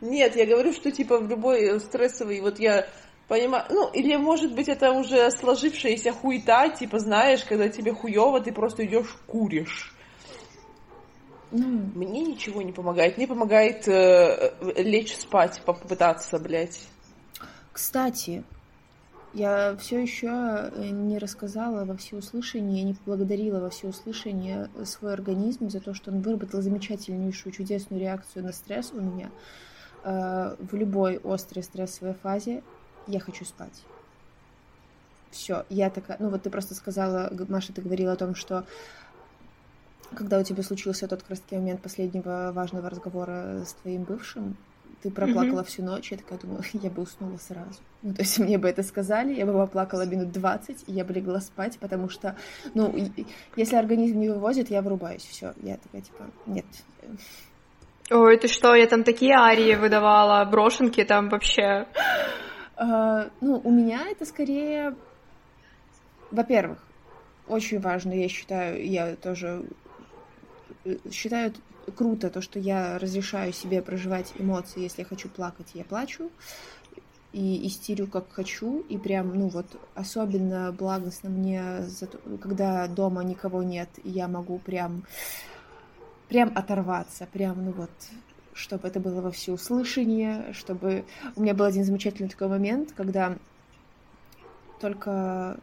Нет, я говорю, что, типа, в любой стрессовый, вот я понимаю, ну, или, может быть, это уже сложившаяся хуета, типа, знаешь, когда тебе хуево, ты просто идешь куришь. Mm. Мне ничего не помогает. Мне помогает э, лечь спать, попытаться, блядь. Кстати, я все еще э, не рассказала во всеуслышание, не поблагодарила во всеуслышание свой организм за то, что он выработал замечательнейшую, чудесную реакцию на стресс у меня. Э, в любой острой стрессовой фазе я хочу спать. Все, я такая, ну вот ты просто сказала, Маша, ты говорила о том, что когда у тебя случился тот краткий момент последнего важного разговора с твоим бывшим, ты проплакала mm-hmm. всю ночь, я такая думаю, [LAUGHS] я бы уснула сразу. Ну, то есть [LAUGHS] мне бы это сказали, я бы поплакала минут 20, и я бы легла спать, потому что, ну, если организм не вывозит, я врубаюсь, все, я такая, типа, нет. Ой, ты что, я там такие арии выдавала, брошенки там вообще. Uh, ну, у меня это скорее, во-первых, очень важно, я считаю, я тоже считаю круто то, что я разрешаю себе проживать эмоции. Если я хочу плакать, я плачу и истерю как хочу, и прям, ну вот, особенно благостно мне, когда дома никого нет, и я могу прям, прям оторваться, прям, ну вот, чтобы это было во всеуслышание, чтобы... У меня был один замечательный такой момент, когда только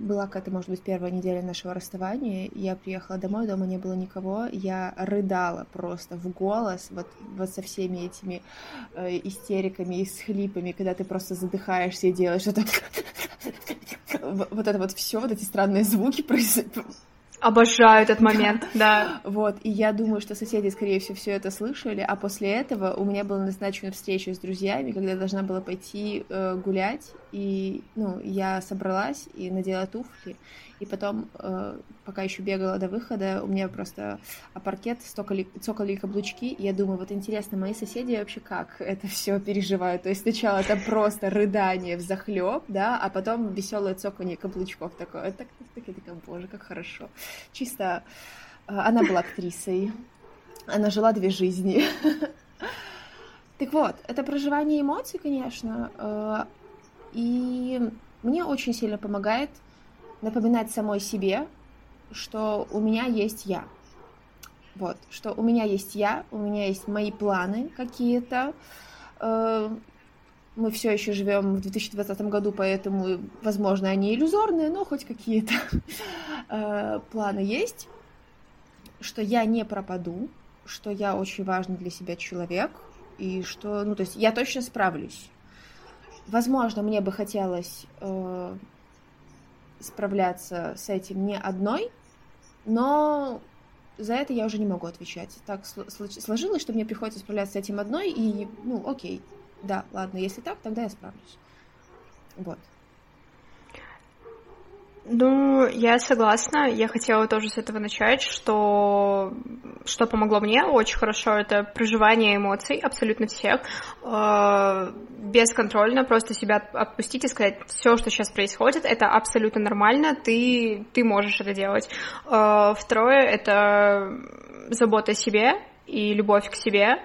была какая-то, может быть, первая неделя нашего расставания. Я приехала домой, дома не было никого. Я рыдала просто в голос, вот, вот со всеми этими э, истериками и схлипами, когда ты просто задыхаешься и делаешь это... Вот это вот все, вот эти странные звуки Обожаю этот момент, да. Вот, и я думаю, что соседи, скорее всего, все это слышали, а после этого у меня была назначена встреча с друзьями, когда я должна была пойти э, гулять, и, ну, я собралась и надела туфли, и потом, э, пока еще бегала до выхода, у меня просто а паркет, стокали, цокали каблучки, и я думаю, вот интересно, мои соседи вообще как это все переживают? То есть сначала это просто рыдание в захлеб, да, а потом веселое цоканье каблучков такое. Так, так, так, так, боже, как хорошо. Чисто э, она была актрисой, она жила две жизни. [LAUGHS] Так вот, это проживание эмоций, конечно, э, и мне очень сильно помогает напоминать самой себе, что у меня есть я. Вот, что у меня есть я, у меня есть мои планы какие-то. Э, мы все еще живем в 2020 году, поэтому, возможно, они иллюзорные, но хоть какие-то [LAUGHS] э, планы есть. Что я не пропаду, что я очень важный для себя человек, и что, ну, то есть я точно справлюсь. Возможно, мне бы хотелось э, справляться с этим не одной, но за это я уже не могу отвечать. Так сложилось, что мне приходится справляться с этим одной, и, ну, окей, да, ладно, если так, тогда я справлюсь. Вот. Ну, я согласна. Я хотела тоже с этого начать, что что помогло мне очень хорошо, это проживание эмоций абсолютно всех, э, бесконтрольно, просто себя отпустить и сказать, все, что сейчас происходит, это абсолютно нормально, ты, ты можешь это делать. Э, второе, это забота о себе и любовь к себе,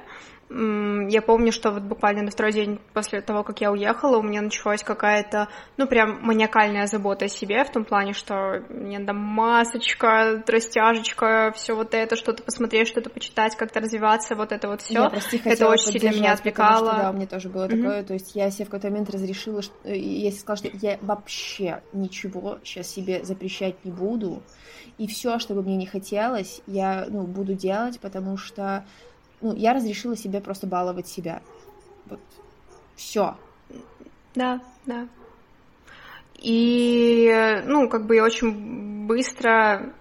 я помню, что вот буквально на второй день после того, как я уехала, у меня началась какая-то, ну, прям маниакальная забота о себе, в том плане, что мне надо масочка, растяжечка, все вот это, что-то посмотреть, что-то почитать, как-то развиваться, вот это вот все. Я, прости, это очень сильно меня отвлекало. Что, да, у меня тоже было mm-hmm. такое, то есть я себе в какой-то момент разрешила, что, я сказала, что я вообще ничего сейчас себе запрещать не буду, и все, что бы мне не хотелось, я, ну, буду делать, потому что ну, я разрешила себе просто баловать себя. Вот. Все. Да, да. И, ну, как бы я очень быстро,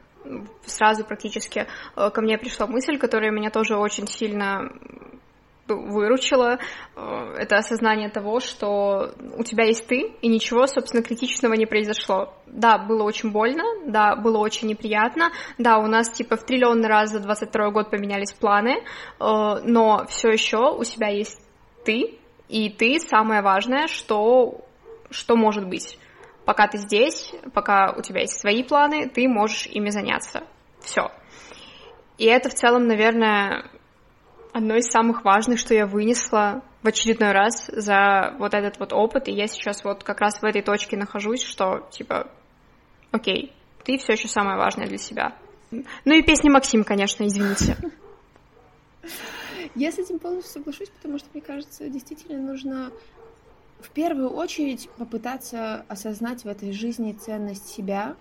сразу практически э, ко мне пришла мысль, которая меня тоже очень сильно выручила, э, это осознание того, что у тебя есть ты, и ничего, собственно, критичного не произошло. Да, было очень больно, да, было очень неприятно, да, у нас типа в триллионный раз за 22 год поменялись планы, э, но все еще у себя есть ты, и ты самое важное, что, что может быть. Пока ты здесь, пока у тебя есть свои планы, ты можешь ими заняться. Все. И это в целом, наверное, одно из самых важных, что я вынесла в очередной раз за вот этот вот опыт, и я сейчас вот как раз в этой точке нахожусь, что типа, окей, ты все еще самое важное для себя. Ну и песни Максим, конечно, извините. [LAUGHS] Я с этим полностью соглашусь, потому что, мне кажется, действительно нужно в первую очередь попытаться осознать в этой жизни ценность себя,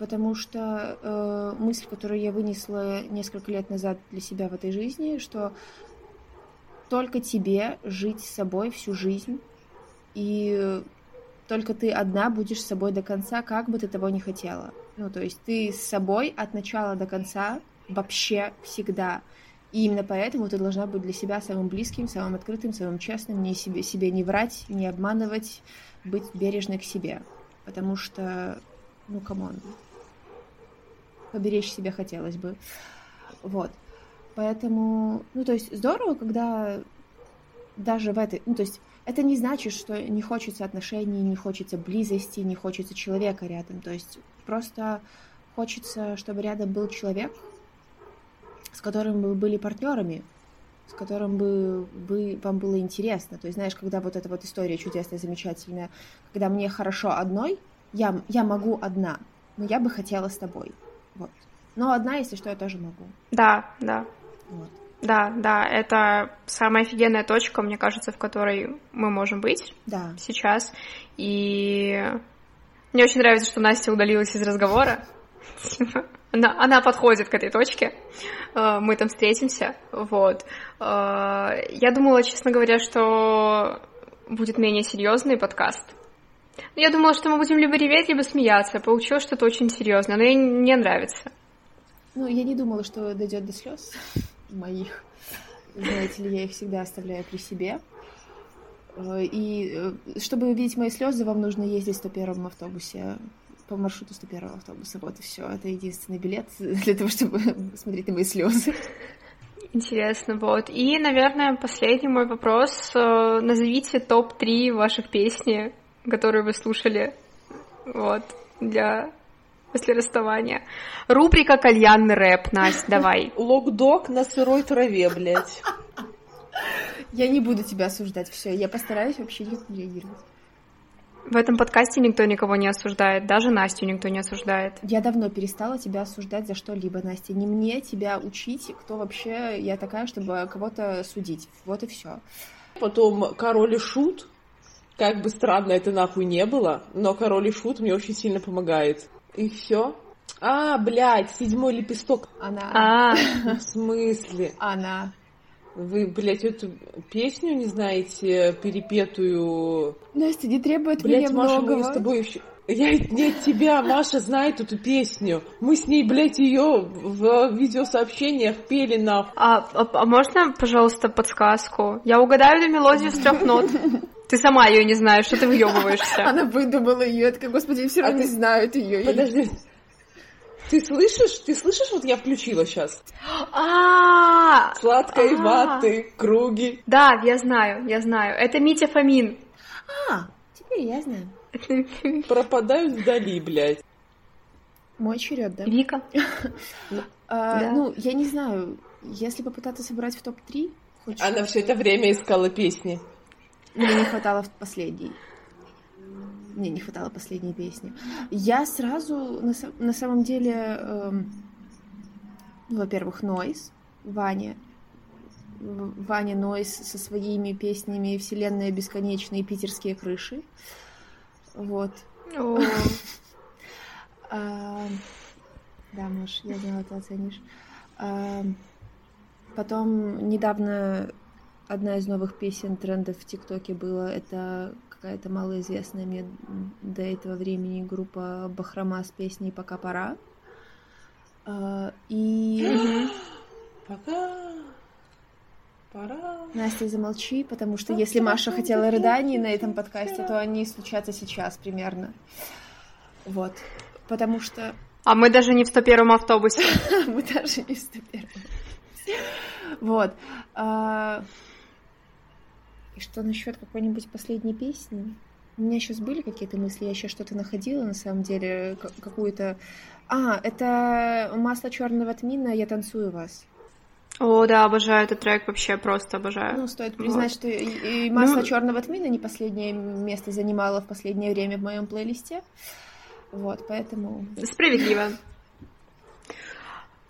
потому что э, мысль, которую я вынесла несколько лет назад для себя в этой жизни, что только тебе жить с собой всю жизнь, и только ты одна будешь с собой до конца, как бы ты того не хотела. Ну, то есть ты с собой от начала до конца вообще всегда. И именно поэтому ты должна быть для себя самым близким, самым открытым, самым честным, не себе, себе не врать, не обманывать, быть бережной к себе. Потому что, ну, come on, поберечь себя хотелось бы. Вот. Поэтому, ну, то есть здорово, когда даже в этой, ну, то есть это не значит, что не хочется отношений, не хочется близости, не хочется человека рядом. То есть просто хочется, чтобы рядом был человек, с которым вы были партнерами, с которым бы вы, вам было интересно. То есть, знаешь, когда вот эта вот история чудесная, замечательная, когда мне хорошо одной, я, я могу одна, но я бы хотела с тобой. Вот. Но одна, если что, я тоже могу. Да, да. Вот. Да, да, это самая офигенная точка, мне кажется, в которой мы можем быть да. сейчас. И мне очень нравится, что Настя удалилась из разговора. [LAUGHS] Она, она подходит к этой точке. Э, мы там встретимся. Вот. Э, я думала, честно говоря, что будет менее серьезный подкаст. Я думала, что мы будем либо реветь, либо смеяться. Получилось что-то очень серьезное, но ей не нравится. Ну, я не думала, что дойдет до слез моих. Знаете ли, я их всегда оставляю при себе. Э, и э, чтобы увидеть мои слезы, вам нужно ездить в 101 автобусе по маршруту 101 автобуса. Вот и все. Это единственный билет для того, чтобы смотреть на мои слезы. Интересно, вот. И, наверное, последний мой вопрос. Э, назовите топ-3 ваших песни, которые вы слушали вот, для после расставания. Рубрика «Кальянный рэп». Настя, давай. [LAUGHS] Локдог на сырой траве, блядь. Я не буду тебя осуждать, все, я постараюсь вообще не реагировать. В этом подкасте никто никого не осуждает, даже Настю никто не осуждает. Я давно перестала тебя осуждать за что-либо, Настя. Не мне тебя учить, кто вообще я такая, чтобы кого-то судить. Вот и все. Потом король и шут. Как бы странно это нахуй не было, но король и шут мне очень сильно помогает. И все. А, блядь, седьмой лепесток. Она. А, В смысле? Она. Вы, блядь, эту песню не знаете, перепетую? Настя, не требует Блядь, меня Маша, мы многого. с тобой еще... Я не от тебя, Маша знает эту песню. Мы с ней, блядь, ее в видеосообщениях пели нахуй. а, а- а можно, пожалуйста, подсказку? Я угадаю эту мелодию с трех нот. Ты сама ее не знаешь, что ты въебываешься. Она выдумала ее. Я такая, господи, все А равно ты- не знают ее. Подожди. Ты слышишь? Ты слышишь, вот я включила сейчас? А, Сладкой А. ваты, круги. да, я знаю, я знаю. Это Митя Фомин. А, теперь я знаю. [LAUGHS] Пропадают вдали, блядь. Мой черед, да? Вика. А. Ну, я не знаю, если попытаться собрать в топ-3, хочешь... Она все это время искала песни. Мне не хватало последней. Мне не хватало последней песни. Я сразу, на, са- на самом деле, эм, ну, во-первых, Нойс, Ваня. Ваня Нойс со своими песнями «Вселенная бесконечная» и «Питерские крыши». Вот. [LAUGHS] Да, Маш, я знала, ты оценишь. Потом недавно одна из новых песен трендов в ТикТоке была. Это какая-то малоизвестная мне до этого времени группа Бахрома с песней «Пока пора». А, И Пока. Пора. Настя, замолчи, потому что если Маша хотела рыданий на этом подкасте, то они случатся сейчас примерно. Вот. Потому что А мы даже не в 101 автобусе. [LAUGHS] Мы даже не вступили. Вот. А, И что насчет какой-нибудь последней песни? У меня сейчас были какие-то мысли, я сейчас что-то находила, на самом деле, какую-то... А, это масло черного тмина «Я танцую вас». О, да, обожаю этот трек, вообще просто обожаю. Ну, стоит признать, что и, и масло черного тмина не последнее место занимало в последнее время в моем плейлисте. Вот, поэтому... Справедливо.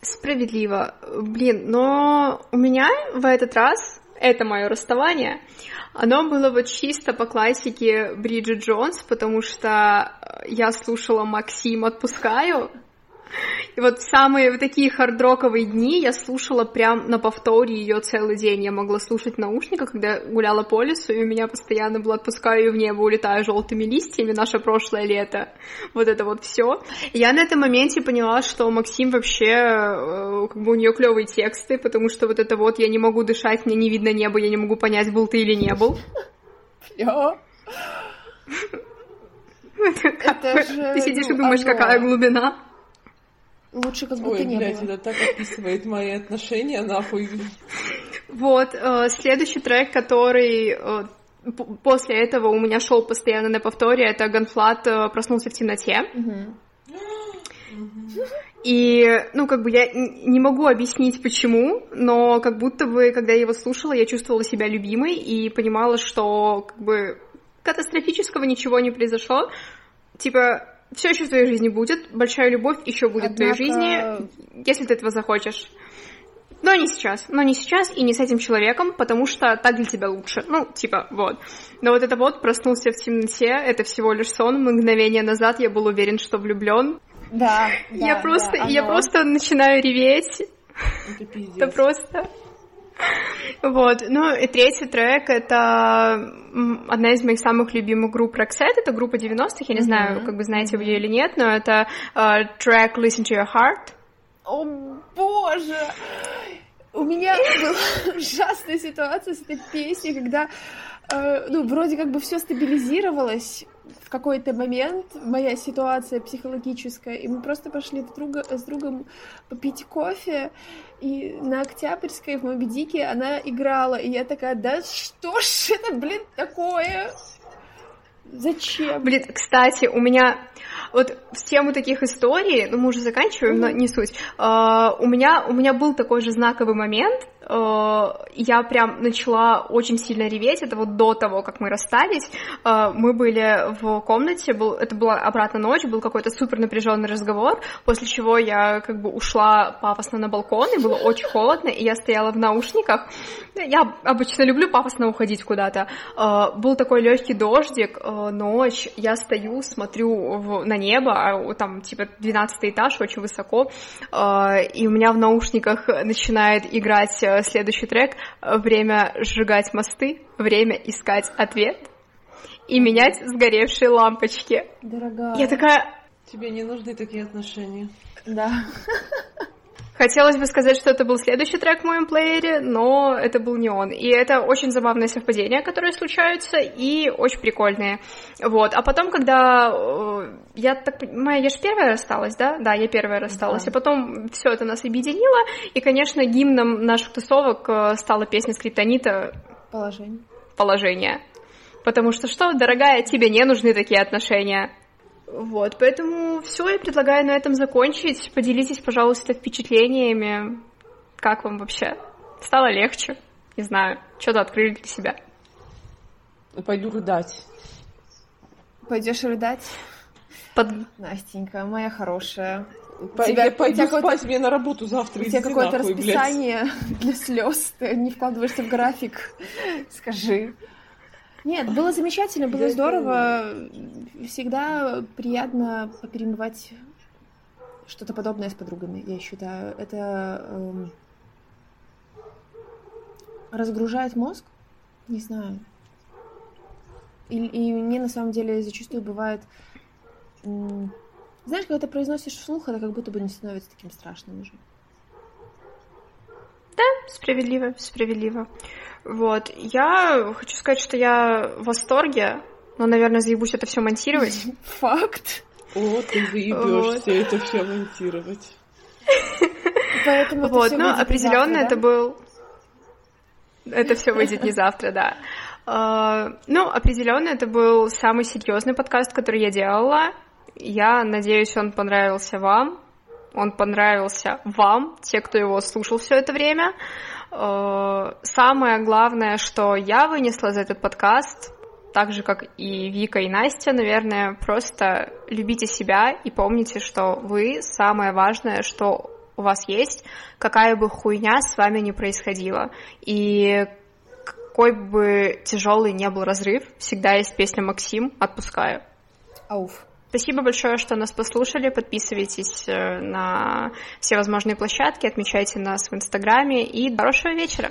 Справедливо. Блин, но у меня в этот раз, это мое расставание, оно было вот чисто по классике Бриджит Джонс, потому что я слушала Максим «Отпускаю», [LAUGHS] и вот в самые вот такие хардроковые дни я слушала прям на повторе ее целый день. Я могла слушать в наушниках, когда гуляла по лесу, и у меня постоянно было «Отпускаю ее в небо, улетаю желтыми листьями, наше прошлое лето». Вот это вот все. Я на этом моменте поняла, что Максим вообще, э, как бы у нее клевые тексты, потому что вот это вот «Я не могу дышать, мне не видно небо, я не могу понять, был ты или не был». [LAUGHS] Это же, Ты сидишь и ну, думаешь, какая глубина. Лучше как будто Ой, не блядь, было. это так описывает мои отношения, нахуй. Вот, э, следующий трек, который э, после этого у меня шел постоянно на повторе, это Ганфлат э, «Проснулся в темноте». И, ну, как бы я не могу объяснить, почему, но как будто бы, когда я его слушала, я чувствовала себя любимой и понимала, что, как бы, катастрофического ничего не произошло. Типа, все еще в твоей жизни будет, большая любовь еще будет в твоей Однако- жизни, если ты этого захочешь. Но не сейчас, но не сейчас и не с этим человеком, потому что так для тебя лучше. Ну, типа, вот. Но вот это вот проснулся в темноте, это всего лишь сон. Мгновение назад я был уверен, что влюблен. Да, я да, просто, да, я оно. просто начинаю реветь. Это. Это просто. Вот, ну и третий трек это одна из моих самых любимых групп Roxette, это группа 90-х, я не знаю, Мгм. как бы знаете вы ее или нет, но это э, трек Listen to Your Heart. О боже! У меня была [LAUGHS] ужасная ситуация с этой песней, когда, э, ну, вроде как бы все стабилизировалось в какой-то момент, моя ситуация психологическая, и мы просто пошли друг друга, с другом попить кофе, и на Октябрьской в Моби Дике она играла, и я такая, да что ж это, блин, такое? Зачем? Блин, кстати, у меня вот в тему таких историй, ну мы уже заканчиваем, но не суть. А, у меня у меня был такой же знаковый момент. я прям начала очень сильно реветь, это вот до того, как мы расстались, мы были в комнате, был, это была обратная ночь, был какой-то супер напряженный разговор, после чего я как бы ушла пафосно на балкон, и было очень холодно, и я стояла в наушниках, я обычно люблю пафосно уходить куда-то, был такой легкий дождик, ночь, я стою, смотрю в, на небо, а там типа 12 этаж, очень высоко, и у меня в наушниках начинает играть э, следующий трек «Время сжигать мосты, время искать ответ» и менять сгоревшие лампочки. Дорогая. Я такая... Тебе не нужны такие отношения. Да. [LAUGHS] Хотелось бы сказать, что это был следующий трек в моем плеере, но это был не он. И это очень забавные совпадения, которые случаются, и очень прикольные. Вот. А потом, когда э, я так понимаю, я же первая рассталась, да? Да, я первая рассталась. Да. А потом все это нас объединило. И, конечно, гимном наших тусовок э, стала песня Скриптонита «Положение». «Положение». Потому что что, дорогая, тебе не нужны такие отношения. Вот, поэтому все, я предлагаю на этом закончить. Поделитесь, пожалуйста, впечатлениями. Как вам вообще? Стало легче? Не знаю, что-то открыли для себя. Пойду рыдать. Пойдешь рыдать? Под... Настенька, моя хорошая. По- тебя, я пойду спать мне на работу завтра. У тебя какое-то расписание блядь. [LAUGHS] для слез. Ты не вкладываешься в график. Скажи. Нет, было замечательно, было Я здорово. Всегда приятно поперемывать что-то подобное с подругами, я считаю. Это эм, разгружает мозг, не знаю. И, и мне на самом деле зачастую бывает... М- знаешь, когда ты произносишь вслух, это как будто бы не становится таким страшным уже. Да, справедливо, справедливо. Вот. Я хочу сказать, что я в восторге, но, наверное, заебусь это все монтировать. [LAUGHS] Факт. О, ты заебешься это все монтировать. [LAUGHS] Поэтому вот, ну, определенно это был... Это все выйдет не завтра, да. Uh, ну, определенно, это был самый серьезный подкаст, который я делала. Я надеюсь, он понравился вам. Он понравился вам, те, кто его слушал все это время. Э, самое главное, что я вынесла за этот подкаст, так же, как и Вика и Настя, наверное, просто любите себя и помните, что вы самое важное, что у вас есть, какая бы хуйня с вами ни происходила. И какой бы тяжелый не был разрыв, всегда есть песня Максим «Отпускаю». Ауф. Спасибо большое, что нас послушали. Подписывайтесь э, на все возможные площадки, отмечайте нас в Инстаграме и хорошего вечера.